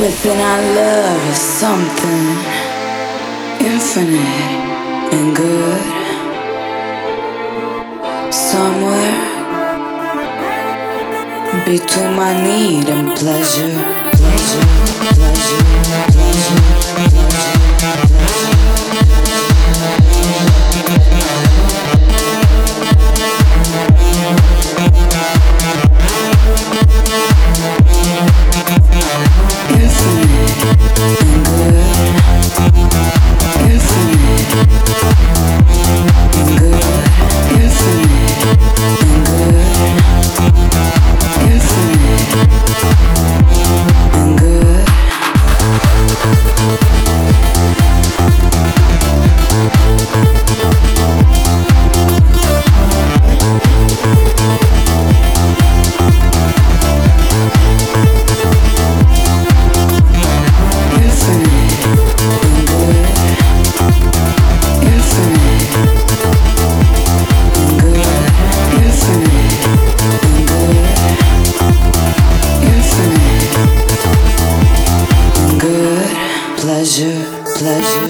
Within our love is something infinite and good. Somewhere between my need and pleasure. pleasure.